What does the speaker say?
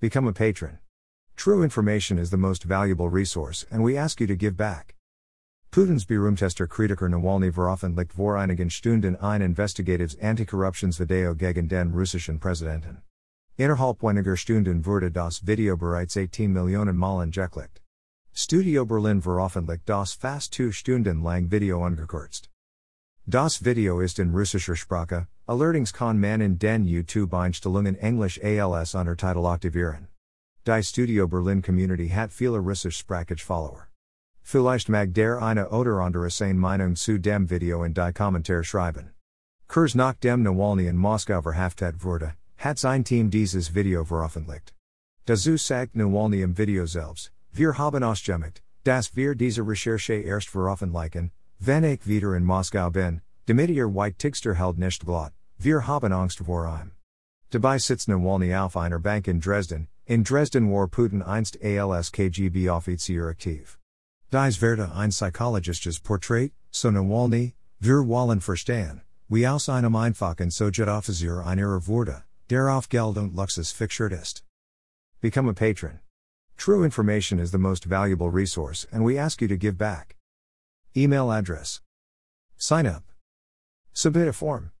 Become a patron. True information is the most valuable resource, and we ask you to give back. Putin's Berumtester Kritiker Nawalny veröffentlicht vor einigen Stunden ein investigatives Antikorruptionsvideo gegen den russischen Präsidenten. Innerhalb weniger Stunden wurde das Video bereits 18 Millionen Malen geklickt. Studio Berlin veröffentlicht das fast 2 Stunden lang Video ungekürzt. Das Video ist in russischer Sprache, allerdings kann man in den YouTube-Einstellungen Englisch als Untertitel aktivieren. Die Studio Berlin Community hat viele russischsprachige Follower. Vielleicht mag der eine oder andere seine Meinung zu dem Video in die Kommentare schreiben. Kurz nach dem Nawalny in Moskau verhaftet wurde, hat sein Team dieses Video veröffentlicht. Dazu sagt Nawalny im Video selbst, wir haben ausgemacht, dass wir diese Recherche erst veröffentlichen, wenn ich wieder in Moskau bin, damit ihr white Tigster held nicht blot, wir haben Angst vor ihm. Dabei sitzt Nawalny auf einer Bank in Dresden, in Dresden war Putin einst als KGB-Offizier aktiv. Dies Werte ein psychologisches Portrait, so Nawalny, wir wollen verstehen, wie aus einem einfachen Sowjetoffizier einer wurde, der auf Geld und Luxus fixiert ist. Become a patron. True information is the most valuable resource, and we ask you to give back. Email address. Sign up. Submit a form.